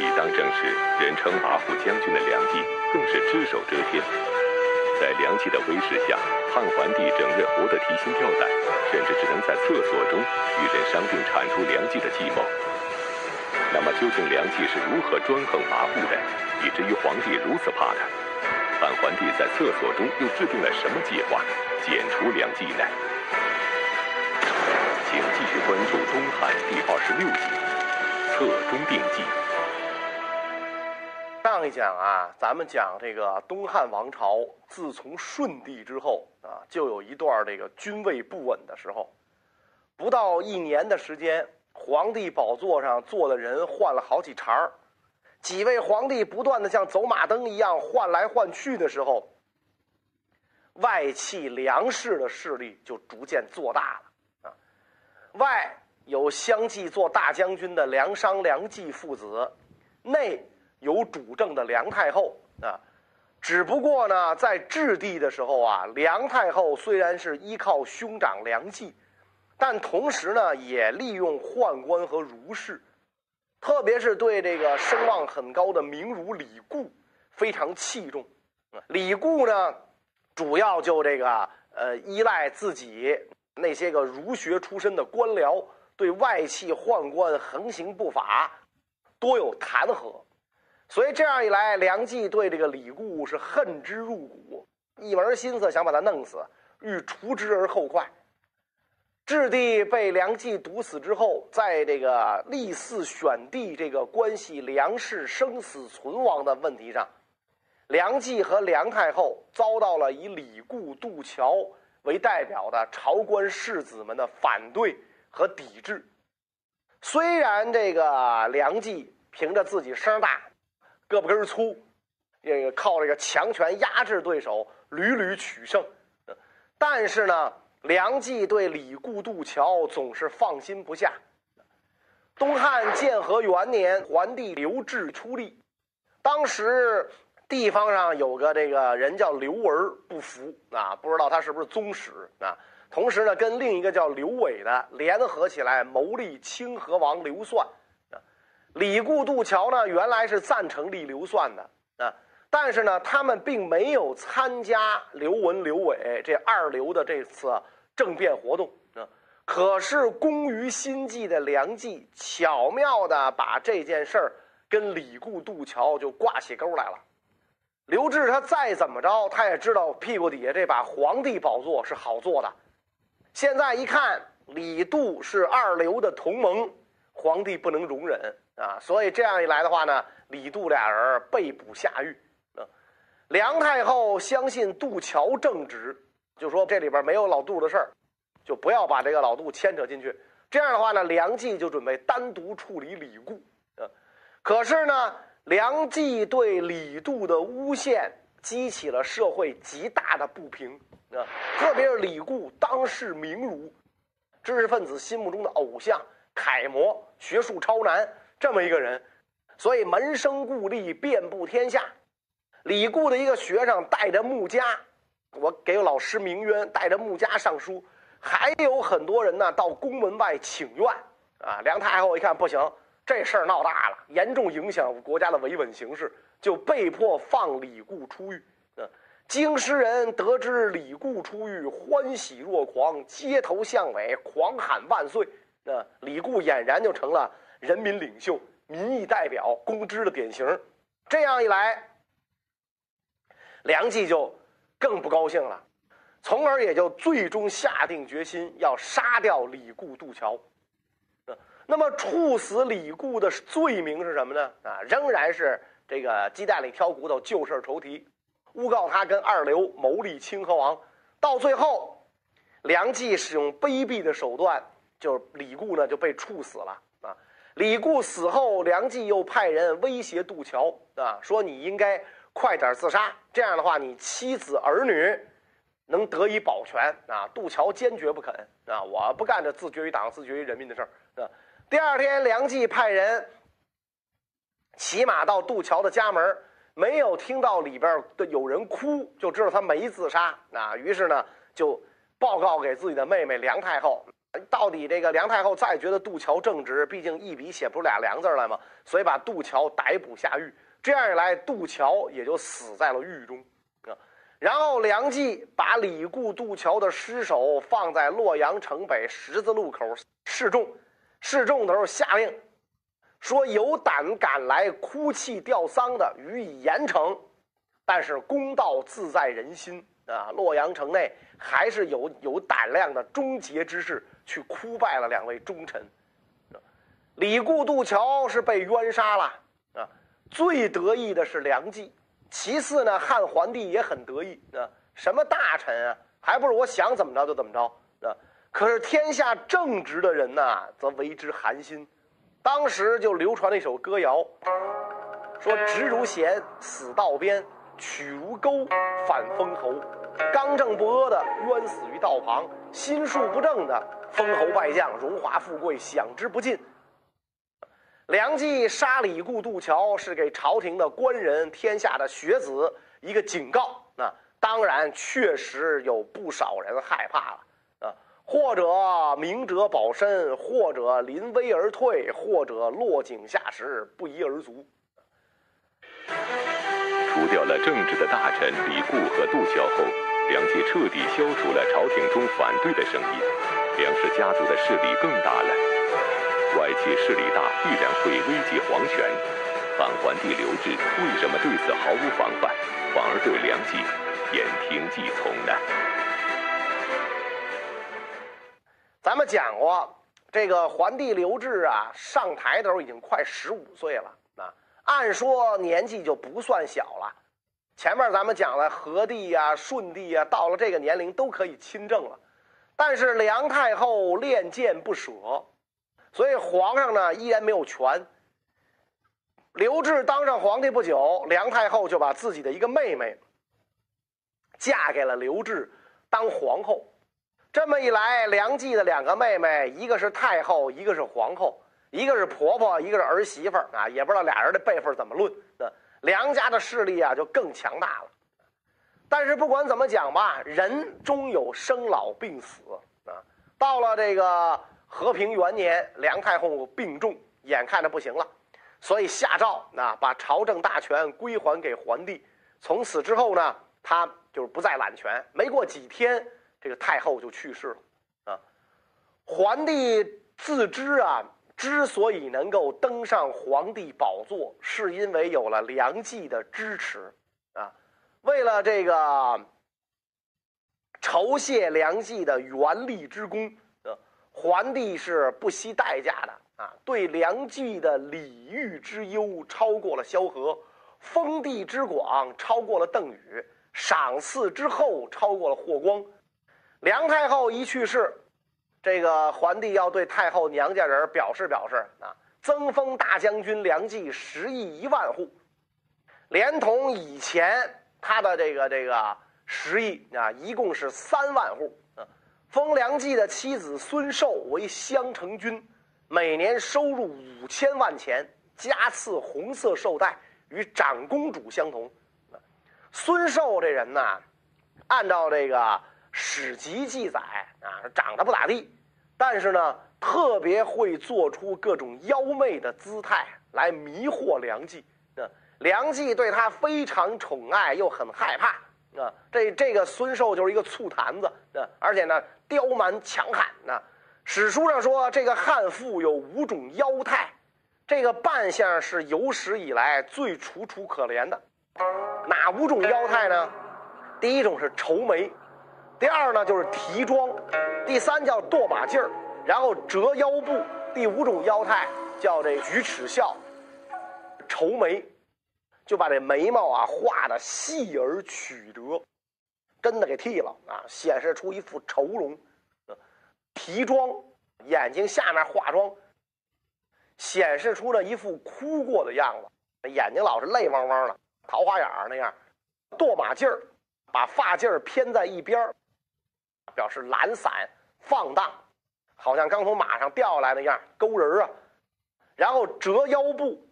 继当政时，人称马虎将军的梁冀更是只手遮天。在梁冀的威势下，汉桓帝整日活得提心吊胆，甚至只能在厕所中与人商定铲除梁冀的计谋。那么，究竟梁冀是如何专横跋扈的，以至于皇帝如此怕他？汉桓帝在厕所中又制定了什么计划，剪除梁冀呢？请继续关注《东汉》第二十六集《侧中定计》。上一讲啊，咱们讲这个东汉王朝自从顺帝之后啊，就有一段这个君位不稳的时候。不到一年的时间，皇帝宝座上坐的人换了好几茬儿，几位皇帝不断的像走马灯一样换来换去的时候，外戚梁氏的势力就逐渐做大了啊。外有相继做大将军的梁商、梁冀父子，内。有主政的梁太后啊，只不过呢，在质地的时候啊，梁太后虽然是依靠兄长梁冀，但同时呢，也利用宦官和儒士，特别是对这个声望很高的名儒李固非常器重。李固呢，主要就这个呃，依赖自己那些个儒学出身的官僚，对外戚宦官横行不法，多有弹劾。所以这样一来，梁冀对这个李固是恨之入骨，一门心思想把他弄死，欲除之而后快。质帝被梁冀毒死之后，在这个立嗣选帝这个关系梁氏生死存亡的问题上，梁冀和梁太后遭到了以李固、杜桥为代表的朝官士子们的反对和抵制。虽然这个梁冀凭着自己声大。胳膊根粗，这个靠这个强权压制对手，屡屡取胜。但是呢，梁冀对李固、杜桥总是放心不下。东汉建和元年，桓帝刘志出力，当时地方上有个这个人叫刘文不服啊，不知道他是不是宗室啊。同时呢，跟另一个叫刘伟的联合起来谋立清河王刘算。李固、杜桥呢，原来是赞成立刘算的啊，但是呢，他们并没有参加刘文、刘伟这二刘的这次政变活动啊。可是工于心计的梁冀巧妙的把这件事儿跟李固、杜桥就挂起钩来了。刘志他再怎么着，他也知道屁股底下这把皇帝宝座是好做的。现在一看，李杜是二刘的同盟，皇帝不能容忍。啊，所以这样一来的话呢，李杜俩人被捕下狱。啊，梁太后相信杜桥正直，就说这里边没有老杜的事儿，就不要把这个老杜牵扯进去。这样的话呢，梁冀就准备单独处理李固。啊，可是呢，梁冀对李杜的诬陷激起了社会极大的不平。啊，特别是李固当世名儒，知识分子心目中的偶像、楷模，学术超男。这么一个人，所以门生故吏遍布天下。李固的一个学生带着穆家，我给老师鸣冤，带着穆家上书，还有很多人呢到宫门外请愿。啊，梁太后一看不行，这事儿闹大了，严重影响国家的维稳形势，就被迫放李固出狱。啊，京师人得知李固出狱，欢喜若狂，街头巷尾狂喊万岁。啊，李固俨然就成了。人民领袖、民意代表、公知的典型，这样一来，梁冀就更不高兴了，从而也就最终下定决心要杀掉李固、杜桥。那么处死李固的罪名是什么呢？啊，仍然是这个鸡蛋里挑骨头、旧事重提，诬告他跟二刘谋立清河王。到最后，梁冀使用卑鄙的手段，就是李固呢就被处死了。李固死后，梁冀又派人威胁杜桥啊，说你应该快点自杀，这样的话，你妻子儿女能得以保全啊。杜桥坚决不肯啊，我不干这自绝于党、自绝于人民的事儿啊。第二天，梁冀派人骑马到杜桥的家门，没有听到里边的有人哭，就知道他没自杀啊。于是呢，就报告给自己的妹妹梁太后，到底这个梁太后再觉得杜桥正直，毕竟一笔写不出俩梁字来嘛，所以把杜桥逮捕下狱。这样一来，杜桥也就死在了狱中啊。然后梁冀把李固、杜桥的尸首放在洛阳城北十字路口示众，示众的时候下令说：“有胆敢来哭泣吊丧的，予以严惩。但是公道自在人心啊！洛阳城内还是有有胆量的忠节之士。”去哭拜了两位忠臣，李固、杜桥是被冤杀了啊！最得意的是梁冀，其次呢，汉桓帝也很得意啊。什么大臣啊，还不是我想怎么着就怎么着啊？可是天下正直的人呐，则为之寒心。当时就流传了一首歌谣，说：“直如弦，死道边；曲如钩，反封侯。刚正不阿的冤死于道旁，心术不正的。”封侯拜将，荣华富贵享之不尽。梁冀杀李固、渡桥，是给朝廷的官人、天下的学子一个警告。那当然，确实有不少人害怕了啊，或者明哲保身，或者临危而退，或者落井下石，不一而足。除掉了政治的大臣李固和杜桥后，梁冀彻底消除了朝廷中反对的声音。梁氏家族的势力更大了，外戚势力大必然会危及皇权。汉桓帝刘志为什么对此毫无防范，反而对梁冀言听计从呢？咱们讲过，这个桓帝刘志啊，上台的时候已经快十五岁了，按说年纪就不算小了。前面咱们讲了，和帝呀、顺帝呀，到了这个年龄都可以亲政了。但是梁太后恋剑不舍，所以皇上呢依然没有权。刘志当上皇帝不久，梁太后就把自己的一个妹妹嫁给了刘志当皇后。这么一来，梁冀的两个妹妹，一个是太后，一个是皇后，一个是婆婆，一个是儿媳妇啊，也不知道俩人的辈分怎么论。那梁家的势力啊就更强大了。但是不管怎么讲吧，人终有生老病死啊。到了这个和平元年，梁太后病重，眼看着不行了，所以下诏啊，把朝政大权归还给桓帝。从此之后呢，他就是不再揽权。没过几天，这个太后就去世了啊。桓帝自知啊，之所以能够登上皇帝宝座，是因为有了梁冀的支持。啊为了这个酬谢梁冀的元力之功，呃，桓帝是不惜代价的啊，对梁冀的礼遇之优超过了萧何，封地之广超过了邓禹，赏赐之厚超过了霍光。梁太后一去世，这个桓帝要对太后娘家人表示表示啊，增封大将军梁冀十亿一万户，连同以前。他的这个这个十亿啊，一共是三万户。啊，封梁冀的妻子孙寿为襄城君，每年收入五千万钱，加赐红色绶带，与长公主相同。孙寿这人呢，按照这个史籍记载啊，长得不咋地，但是呢，特别会做出各种妖媚的姿态来迷惑梁冀。梁冀对他非常宠爱，又很害怕啊。这这个孙寿就是一个醋坛子啊，而且呢刁蛮强悍啊。史书上说，这个汉妇有五种妖态，这个扮相是有史以来最楚楚可怜的。哪五种妖态呢？第一种是愁眉，第二呢就是提妆，第三叫跺把劲儿，然后折腰部。第五种妖态叫这举齿笑，愁眉。就把这眉毛啊画的细而曲折，真的给剃了啊，显示出一副愁容。提妆，眼睛下面化妆，显示出了一副哭过的样子，眼睛老是泪汪汪的，桃花眼儿那样。跺马劲儿，把发髻偏在一边儿表示懒散放荡，好像刚从马上掉下来那样勾人啊。然后折腰部。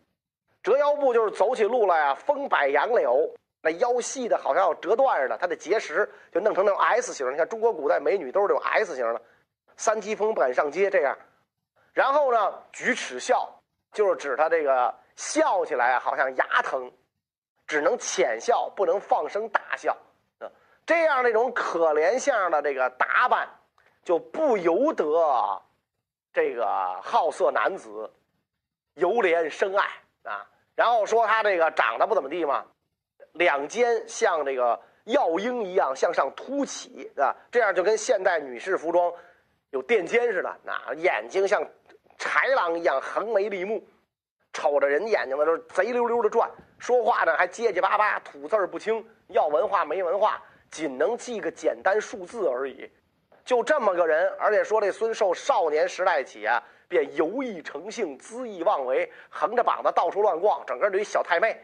折腰部就是走起路来啊，风摆杨柳，那腰细的好像要折断似的。它的结实就弄成那种 S 型。你看中国古代美女都是这种 S 型的，三级风不敢上街这样。然后呢，举齿笑，就是指他这个笑起来好像牙疼，只能浅笑，不能放声大笑。这样那种可怜相的这个打扮，就不由得这个好色男子由怜生爱啊。然后说他这个长得不怎么地嘛，两肩像这个药鹰一样向上凸起啊，这样就跟现代女士服装有垫肩似的。那眼睛像豺狼一样横眉立目，瞅着人眼睛呢都贼溜溜的转。说话呢还结结巴巴，吐字不清，要文化没文化，仅能记个简单数字而已。就这么个人，而且说这孙寿少年时代起啊。便游艺成性，恣意妄为，横着膀子到处乱逛，整个这一小太妹，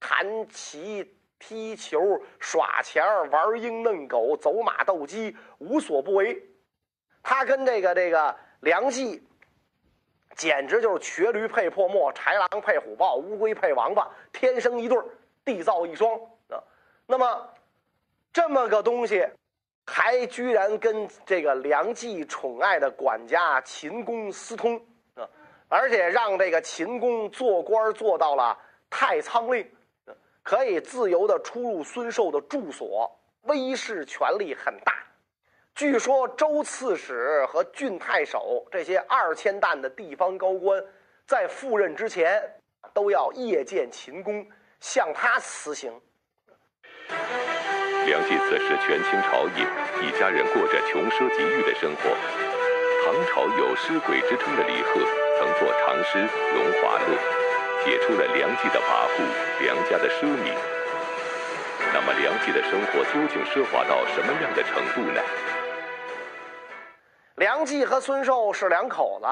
弹棋、踢球、耍钱玩鹰弄狗、走马斗鸡，无所不为。他跟这个这个梁冀，简直就是瘸驴配破墨，豺狼配虎豹，乌龟配王八，天生一对儿，地造一双啊。那么，这么个东西。还居然跟这个梁冀宠爱的管家秦公私通啊，而且让这个秦公做官做到了太仓令，可以自由的出入孙寿的住所，威势权力很大。据说周刺史和郡太守这些二千担的地方高官，在赴任之前都要谒见秦公，向他辞行。梁冀此时权倾朝野，一家人过着穷奢极欲的生活。唐朝有诗鬼之称的李贺，曾作长诗《荣华乐》，写出了梁冀的跋扈，梁家的奢靡。那么，梁冀的生活究竟奢华到什么样的程度呢？梁冀和孙寿是两口子，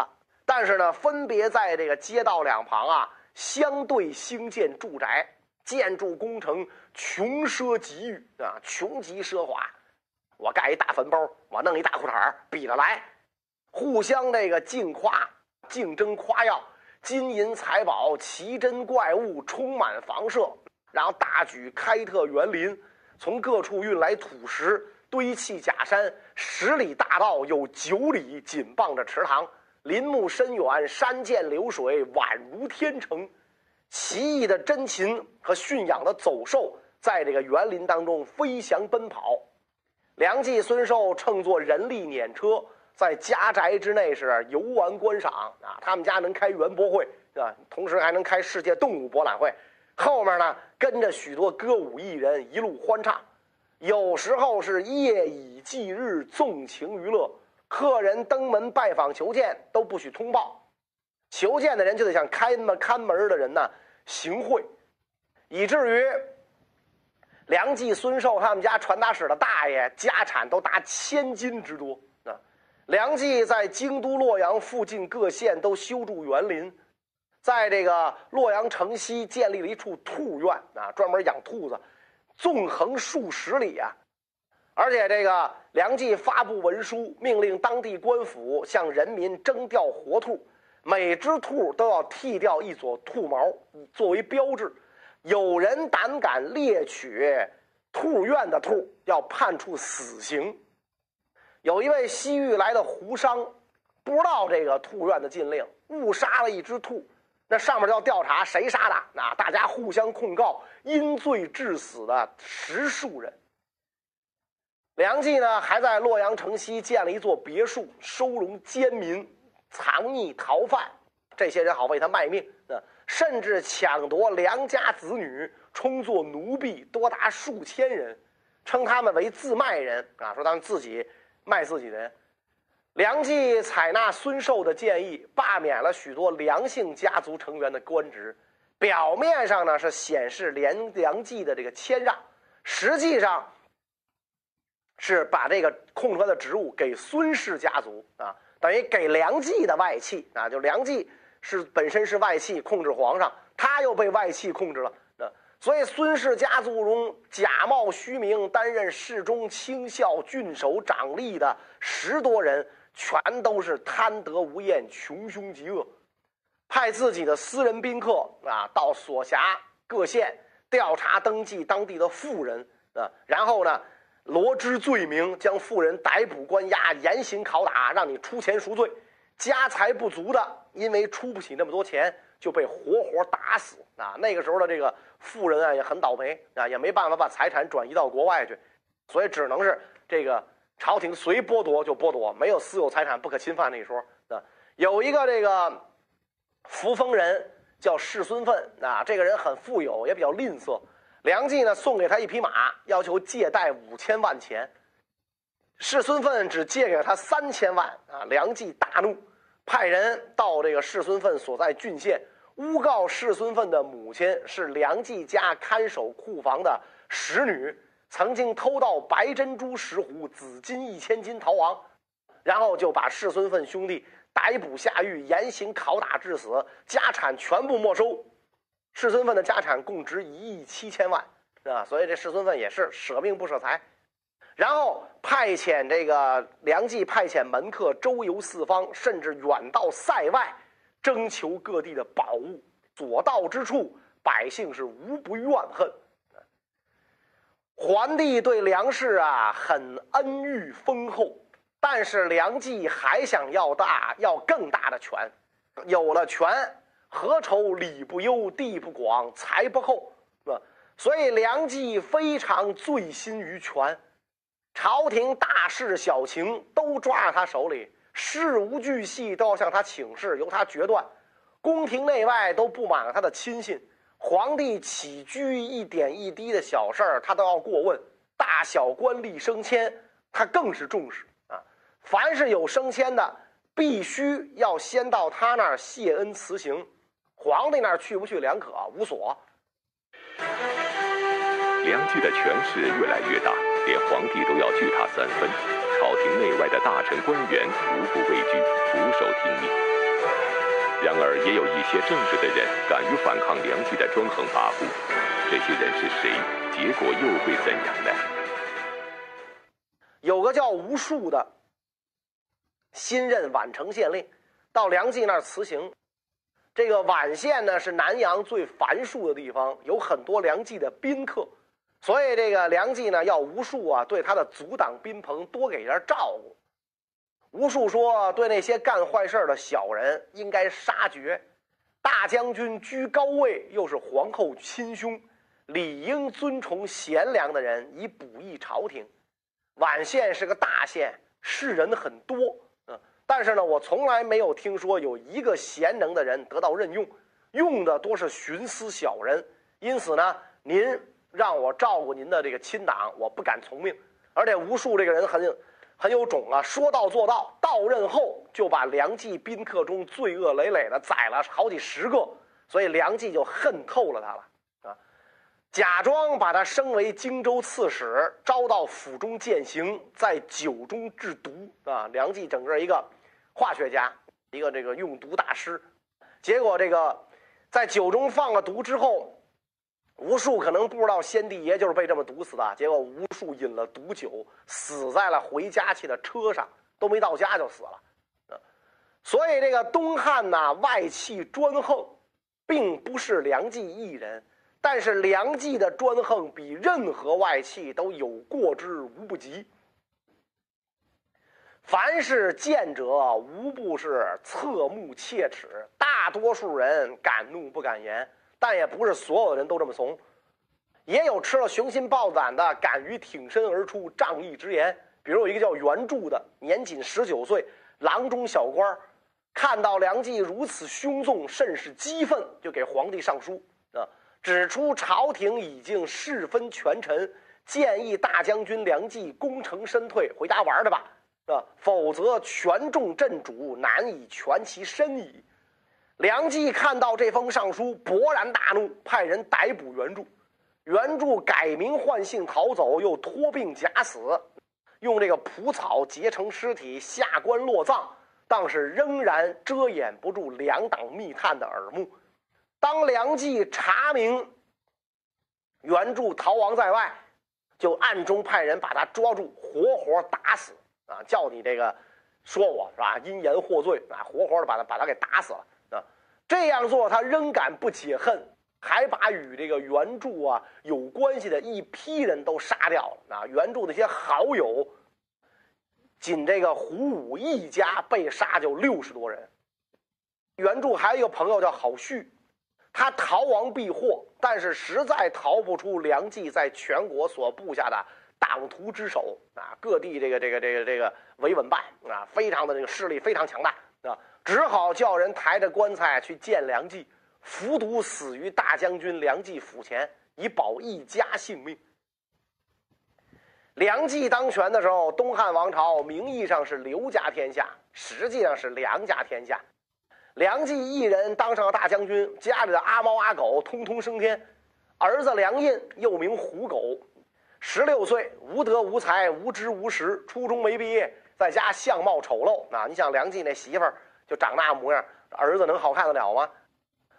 但是呢，分别在这个街道两旁啊，相对兴建住宅。建筑工程穷奢极欲啊，穷极奢华。我盖一大坟包，我弄一大裤衩比着来，互相那个竞夸、竞争夸耀，金银财宝、奇珍怪物充满房舍，然后大举开拓园林，从各处运来土石，堆砌假山，十里大道有九里紧傍着池塘，林木深远，山涧流水，宛如天成。奇异的珍禽和驯养的走兽在这个园林当中飞翔奔跑，梁冀、孙寿乘坐人力辇车在家宅之内是游玩观赏啊。他们家能开园博会啊，同时还能开世界动物博览会。后面呢跟着许多歌舞艺人一路欢唱，有时候是夜以继日纵情娱乐。客人登门拜访求见都不许通报。求见的人就得向开门看门的人呢行贿，以至于梁冀、孙寿他们家传达室的大爷家产都达千金之多啊！梁冀在京都洛阳附近各县都修筑园林，在这个洛阳城西建立了一处兔院啊，专门养兔子，纵横数十里啊！而且这个梁冀发布文书，命令当地官府向人民征调活兔。每只兔都要剃掉一撮兔毛作为标志，有人胆敢猎取兔院的兔，要判处死刑。有一位西域来的胡商，不知道这个兔院的禁令，误杀了一只兔，那上面要调查谁杀的，那大家互相控告，因罪致死的十数人。梁冀呢，还在洛阳城西建了一座别墅，收容奸民。藏匿逃犯，这些人好为他卖命啊！甚至抢夺良家子女，充作奴婢，多达数千人，称他们为自卖人啊！说他们自己卖自己人。梁冀采纳孙寿的建议，罢免了许多梁姓家族成员的官职，表面上呢是显示梁梁冀的这个谦让，实际上是把这个空出来的职务给孙氏家族啊。等于给梁冀的外戚啊，就梁冀是本身是外戚，控制皇上，他又被外戚控制了啊。所以孙氏家族中假冒虚名担任侍中、卿校、郡守、长吏的十多人，全都是贪得无厌、穷凶极恶，派自己的私人宾客啊到所辖各县调查登记当地的富人啊，然后呢，罗织罪名，将妇人逮捕关押，严刑拷打，让你出钱赎罪。家财不足的，因为出不起那么多钱，就被活活打死啊！那个时候的这个富人啊，也很倒霉啊，也没办法把财产转移到国外去，所以只能是这个朝廷随剥夺就剥夺，没有私有财产不可侵犯那一说啊。有一个这个扶风人叫世孙奋啊，这个人很富有，也比较吝啬。梁冀呢送给他一匹马，要求借贷五千万钱。世孙奋只借给了他三千万啊！梁冀大怒。派人到这个世孙奋所在郡县，诬告世孙奋的母亲是梁冀家看守库房的使女，曾经偷盗白珍珠十斛、紫金一千斤逃亡，然后就把世孙奋兄弟逮捕下狱，严刑拷打致死，家产全部没收。世孙奋的家产共值一亿七千万，啊，所以这世孙奋也是舍命不舍财。然后派遣这个梁冀派遣门客周游四方，甚至远到塞外，征求各地的宝物。所到之处，百姓是无不怨恨。桓帝对梁氏啊很恩遇丰厚，但是梁冀还想要大，要更大的权。有了权，何愁礼不优、地不广、财不厚？吧？所以梁冀非常醉心于权。朝廷大事小情都抓在他手里，事无巨细都要向他请示，由他决断。宫廷内外都布满了他的亲信，皇帝起居一点一滴的小事儿，他都要过问。大小官吏升迁，他更是重视啊。凡是有升迁的，必须要先到他那儿谢恩辞行。皇帝那儿去不去两可，无所。梁冀的权势越来越大。连皇帝都要惧他三分，朝廷内外的大臣官员无不畏惧，俯首听命。然而，也有一些正直的人敢于反抗梁冀的专横跋扈。这些人是谁？结果又会怎样呢？有个叫吴树的，新任宛城县令，到梁冀那儿辞行。这个宛县呢，是南阳最繁庶的地方，有很多梁冀的宾客。所以这个梁冀呢，要吴数啊，对他的阻挡宾朋多给点照顾。吴数说，对那些干坏事的小人应该杀绝。大将军居高位，又是皇后亲兄，理应尊崇贤良的人，以补益朝廷。宛县是个大县，士人很多，但是呢，我从来没有听说有一个贤能的人得到任用，用的多是徇私小人。因此呢，您。让我照顾您的这个亲党，我不敢从命。而且吴数这个人很很有种啊，说到做到。到任后就把梁冀宾客中罪恶累累的宰了好几十个，所以梁冀就恨透了他了啊。假装把他升为荆州刺史，招到府中践行，在酒中制毒啊。梁冀整个一个化学家，一个这个用毒大师。结果这个在酒中放了毒之后。无数可能不知道先帝爷就是被这么毒死的，结果无数饮了毒酒，死在了回家去的车上，都没到家就死了。所以这个东汉呐，外戚专横，并不是梁冀一人，但是梁冀的专横比任何外戚都有过之无不及。凡是见者，无不是侧目切齿，大多数人敢怒不敢言。但也不是所有人都这么怂，也有吃了雄心豹胆的，敢于挺身而出，仗义直言。比如有一个叫袁柱的，年仅十九岁，郎中小官看到梁冀如此凶纵，甚是激愤，就给皇帝上书啊，指出朝廷已经事分权臣，建议大将军梁冀功成身退，回家玩去吧，啊，否则权重镇主，难以全其身矣。梁冀看到这封上书，勃然大怒，派人逮捕袁柱。袁柱改名换姓逃走，又托病假死，用这个蒲草结成尸体下棺落葬，但是仍然遮掩不住两党密探的耳目。当梁冀查明袁柱逃亡在外，就暗中派人把他抓住，活活打死啊！叫你这个说我是吧？因言获罪啊！活活的把他把他给打死了啊。这样做，他仍敢不解恨，还把与这个袁著啊有关系的一批人都杀掉了啊！袁著那些好友，仅这个胡武一家被杀就六十多人。袁著还有一个朋友叫郝旭，他逃亡避祸，但是实在逃不出梁冀在全国所布下的党徒之手啊！各地这个这个这个这个维稳办啊，非常的这个势力非常强大啊，只好叫人抬着棺材去见梁冀。服毒死于大将军梁冀府前，以保一家性命。梁冀当权的时候，东汉王朝名义上是刘家天下，实际上是梁家天下。梁冀一人当上了大将军，家里的阿猫阿狗通通升天。儿子梁印又名虎狗，十六岁，无德无才，无知无识，初中没毕业，在家相貌丑陋。啊，你想梁冀那媳妇儿就长那模样，儿子能好看得了吗？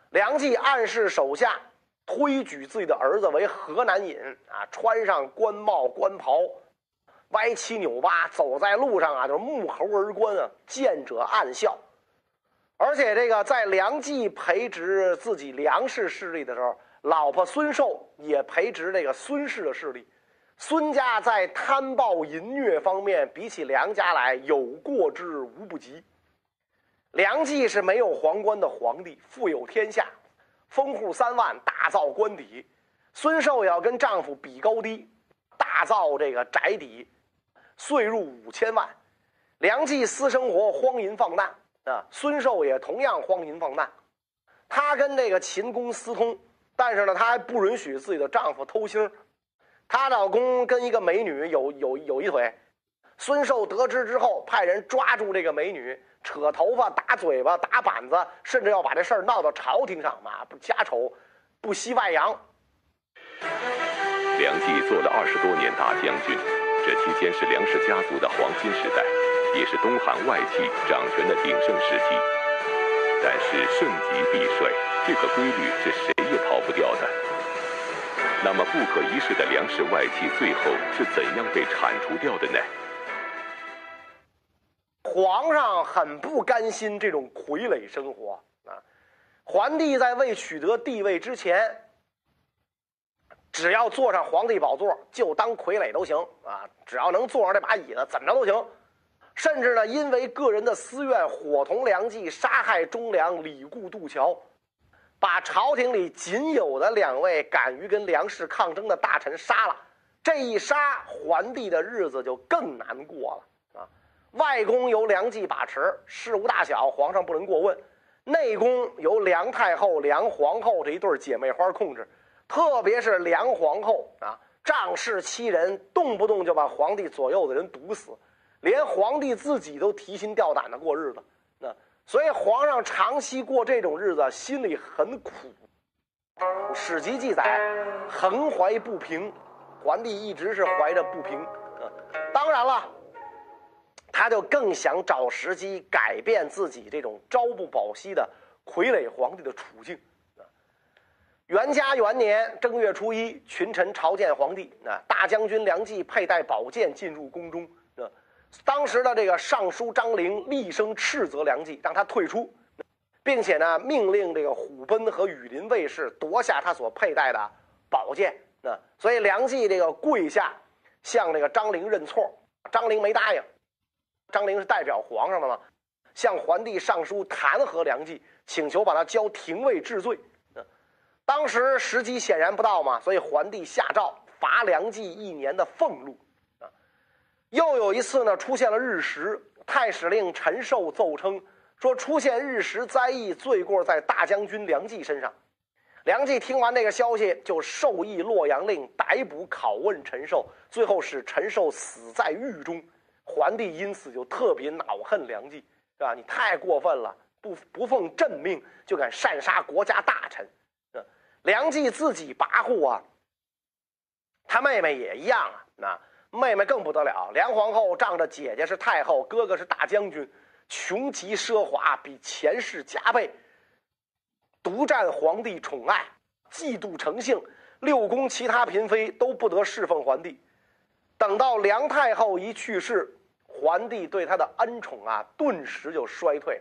梁冀暗示手下推举自己的儿子为河南尹啊，穿上官帽官袍，歪七扭八走在路上啊，就是目猴而观啊，见者暗笑。而且这个在梁冀培植自己梁氏势力的时候，老婆孙寿也培植这个孙氏的势力。孙家在贪暴淫虐方面，比起梁家来有过之无不及。梁冀是没有皇冠的皇帝，富有天下，封户三万，大造官邸。孙寿也要跟丈夫比高低，大造这个宅邸，岁入五千万。梁冀私生活荒淫放荡啊，孙寿也同样荒淫放荡。她跟这个秦公私通，但是呢，她还不允许自己的丈夫偷腥。她老公跟一个美女有有有一腿，孙寿得知之后，派人抓住这个美女。扯头发、打嘴巴、打板子，甚至要把这事儿闹到朝廷上嘛？不家丑，不惜外扬。梁冀做了二十多年大将军，这期间是梁氏家族的黄金时代，也是东汉外戚掌权的鼎盛时期。但是盛极必衰，这个规律是谁也逃不掉的。那么不可一世的梁氏外戚，最后是怎样被铲除掉的呢？皇上很不甘心这种傀儡生活啊！皇帝在未取得地位之前，只要坐上皇帝宝座，就当傀儡都行啊！只要能坐上这把椅子，怎么着都行。甚至呢，因为个人的私怨，伙同梁冀杀害忠良，李固、杜桥，把朝廷里仅有的两位敢于跟梁氏抗争的大臣杀了。这一杀，皇帝的日子就更难过了啊。外宫由梁冀把持，事务大小，皇上不能过问；内宫由梁太后、梁皇后这一对姐妹花控制。特别是梁皇后啊，仗势欺人，动不动就把皇帝左右的人毒死，连皇帝自己都提心吊胆的过日子。那所以皇上长期过这种日子，心里很苦。史籍记载，横怀不平，皇帝一直是怀着不平。当然了。他就更想找时机改变自己这种朝不保夕的傀儡皇帝的处境。元嘉元年正月初一，群臣朝见皇帝。啊，大将军梁冀佩戴宝剑进入宫中。当时的这个尚书张陵厉声斥责梁冀，让他退出，并且呢，命令这个虎贲和羽林卫士夺下他所佩戴的宝剑。啊，所以梁冀这个跪下向这个张陵认错，张陵没答应。张陵是代表皇上的嘛，向皇帝上书弹劾梁冀，请求把他交廷尉治罪。当时时机显然不到嘛，所以皇帝下诏罚梁冀一年的俸禄。又有一次呢，出现了日食，太史令陈寿奏称说，出现日食灾异，罪过在大将军梁冀身上。梁冀听完这个消息，就授意洛阳令逮捕拷问陈寿，最后使陈寿死在狱中。桓帝因此就特别恼恨梁冀，是吧？你太过分了，不不奉朕命就敢擅杀国家大臣，梁冀自己跋扈啊，他妹妹也一样啊，那妹妹更不得了。梁皇后仗着姐姐是太后，哥哥是大将军，穷极奢华，比前世加倍，独占皇帝宠爱，嫉妒成性，六宫其他嫔妃都不得侍奉皇帝。等到梁太后一去世。皇帝对他的恩宠啊，顿时就衰退。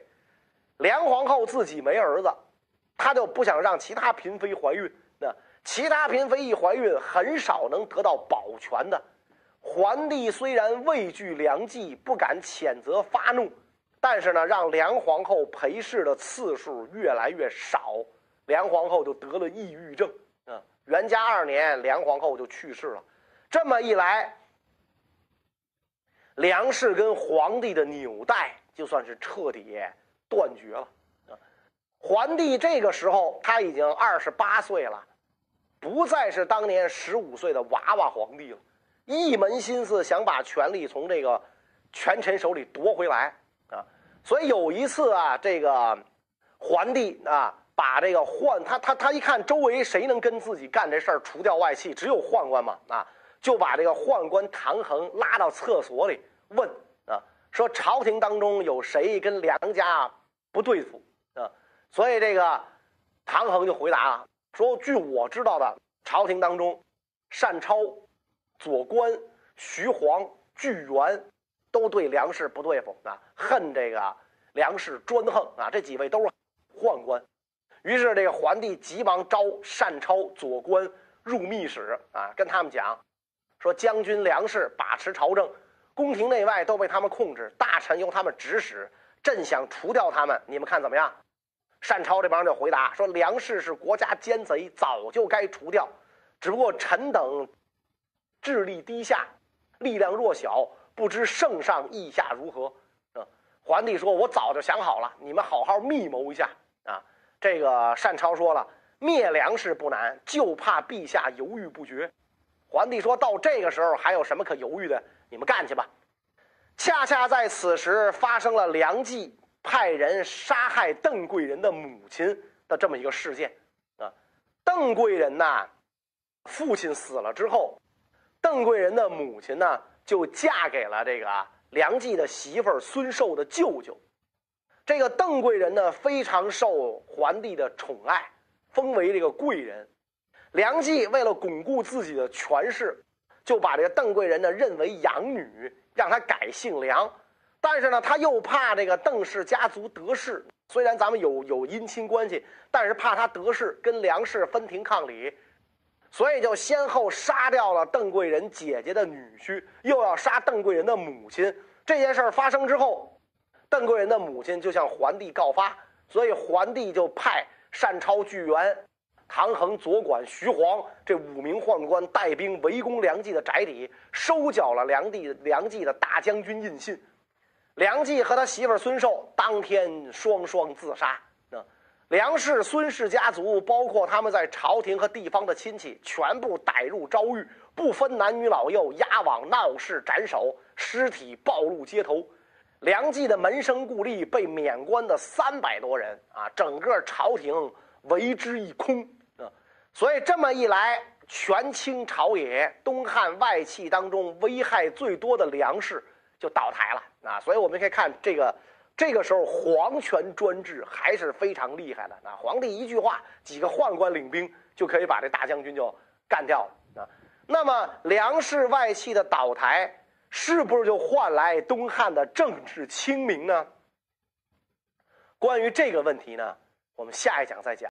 梁皇后自己没儿子，她就不想让其他嫔妃怀孕。那其他嫔妃一怀孕，很少能得到保全的。桓帝虽然畏惧梁冀，不敢谴责发怒，但是呢，让梁皇后陪侍的次数越来越少，梁皇后就得了抑郁症。啊，元嘉二年，梁皇后就去世了。这么一来，梁氏跟皇帝的纽带就算是彻底断绝了。啊，桓帝这个时候他已经二十八岁了，不再是当年十五岁的娃娃皇帝了。一门心思想把权力从这个权臣手里夺回来啊！所以有一次啊，这个桓帝啊，把这个宦他他他一看周围谁能跟自己干这事儿，除掉外戚，只有宦官嘛啊，就把这个宦官唐衡拉到厕所里问啊，说朝廷当中有谁跟梁家不对付啊？所以这个唐衡就回答了，说据我知道的，朝廷当中单超。左官、徐晃、巨源，都对梁氏不对付啊，恨这个梁氏专横啊。这几位都是宦官，于是这个桓帝急忙招单超、左官入密室啊，跟他们讲说：将军梁氏把持朝政，宫廷内外都被他们控制，大臣由他们指使。朕想除掉他们，你们看怎么样？单超这帮人就回答说：梁氏是国家奸贼，早就该除掉，只不过臣等。智力低下，力量弱小，不知圣上意下如何？啊，皇帝说：“我早就想好了，你们好好密谋一下。”啊，这个单超说了：“灭梁氏不难，就怕陛下犹豫不决。”皇帝说到这个时候还有什么可犹豫的？你们干去吧。恰恰在此时发生了梁冀派人杀害邓贵人的母亲的这么一个事件。啊，邓贵人呐，父亲死了之后。邓贵人的母亲呢，就嫁给了这个梁冀的媳妇儿孙寿的舅舅。这个邓贵人呢，非常受桓帝的宠爱，封为这个贵人。梁冀为了巩固自己的权势，就把这个邓贵人呢认为养女，让他改姓梁。但是呢，他又怕这个邓氏家族得势，虽然咱们有有姻亲关系，但是怕他得势，跟梁氏分庭抗礼。所以就先后杀掉了邓贵人姐姐的女婿，又要杀邓贵人的母亲。这件事儿发生之后，邓贵人的母亲就向桓帝告发，所以桓帝就派单超、巨源、唐衡、左管、徐晃这五名宦官带兵围攻梁冀的宅邸，收缴了梁帝梁冀的大将军印信。梁冀和他媳妇孙寿当天双双自杀。梁氏、孙氏家族，包括他们在朝廷和地方的亲戚，全部逮入诏狱，不分男女老幼，押往闹市斩首，尸体暴露街头。梁冀的门生故吏被免官的三百多人啊，整个朝廷为之一空啊。所以这么一来，权倾朝野，东汉外戚当中危害最多的梁氏就倒台了啊。所以我们可以看这个。这个时候，皇权专制还是非常厉害的那！皇帝一句话，几个宦官领兵就可以把这大将军就干掉了啊！那么，梁氏外戚的倒台，是不是就换来东汉的政治清明呢？关于这个问题呢，我们下一讲再讲。